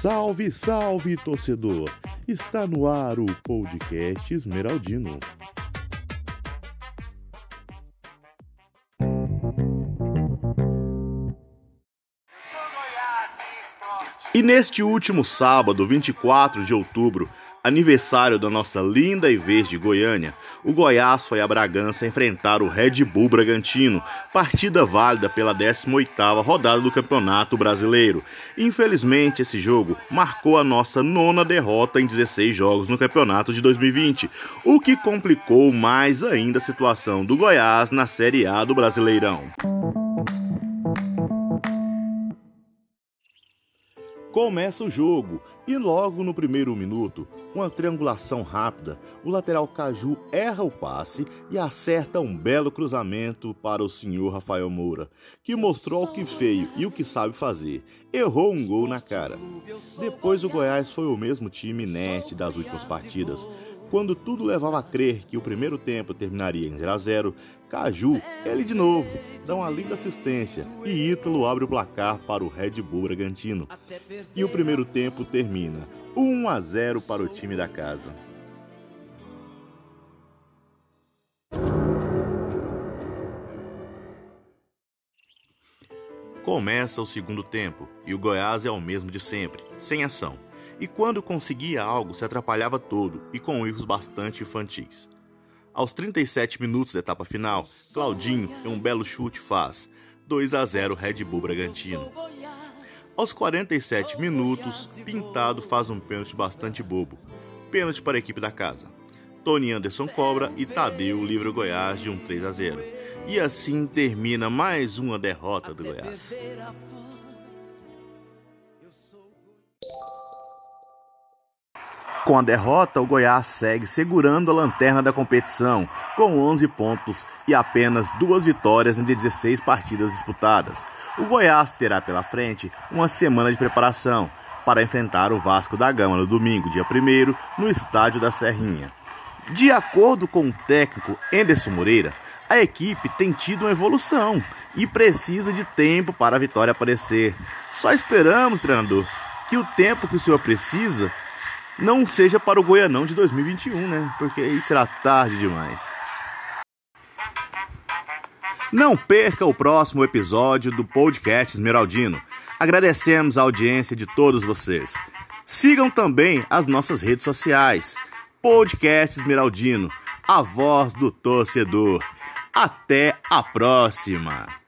Salve, salve, torcedor! Está no ar o podcast Esmeraldino. E neste último sábado, 24 de outubro, aniversário da nossa linda e verde Goiânia, o Goiás foi a Bragança enfrentar o Red Bull Bragantino, partida válida pela 18ª rodada do Campeonato Brasileiro. Infelizmente, esse jogo marcou a nossa nona derrota em 16 jogos no Campeonato de 2020, o que complicou mais ainda a situação do Goiás na Série A do Brasileirão. Começa o jogo e logo no primeiro minuto, uma triangulação rápida, o lateral Caju erra o passe e acerta um belo cruzamento para o senhor Rafael Moura, que mostrou o que feio e o que sabe fazer. Errou um gol na cara. Depois o Goiás foi o mesmo time inerte das últimas partidas, quando tudo levava a crer que o primeiro tempo terminaria em 0 a 0, Caju, ele de novo, dá uma linda assistência e Ítalo abre o placar para o Red Bull Bragantino. E o primeiro tempo termina 1 a 0 para o time da casa. Começa o segundo tempo e o Goiás é o mesmo de sempre, sem ação e quando conseguia algo se atrapalhava todo e com erros bastante infantis. Aos 37 minutos da etapa final, Claudinho, em um belo chute, faz 2 a 0 Red Bull Bragantino. Aos 47 minutos, Pintado faz um pênalti bastante bobo. Pênalti para a equipe da casa. Tony Anderson cobra e Tadeu livra o Goiás de um 3 a 0. E assim termina mais uma derrota do Goiás. Com a derrota, o Goiás segue segurando a lanterna da competição, com 11 pontos e apenas duas vitórias em 16 partidas disputadas. O Goiás terá pela frente uma semana de preparação para enfrentar o Vasco da Gama no domingo, dia 1 no estádio da Serrinha. De acordo com o técnico Enderson Moreira, a equipe tem tido uma evolução e precisa de tempo para a vitória aparecer. Só esperamos, treinador, que o tempo que o senhor precisa não seja para o Goianão de 2021, né? Porque aí será tarde demais. Não perca o próximo episódio do podcast Esmeraldino. Agradecemos a audiência de todos vocês. Sigam também as nossas redes sociais. Podcast Esmeraldino, a voz do torcedor. Até a próxima!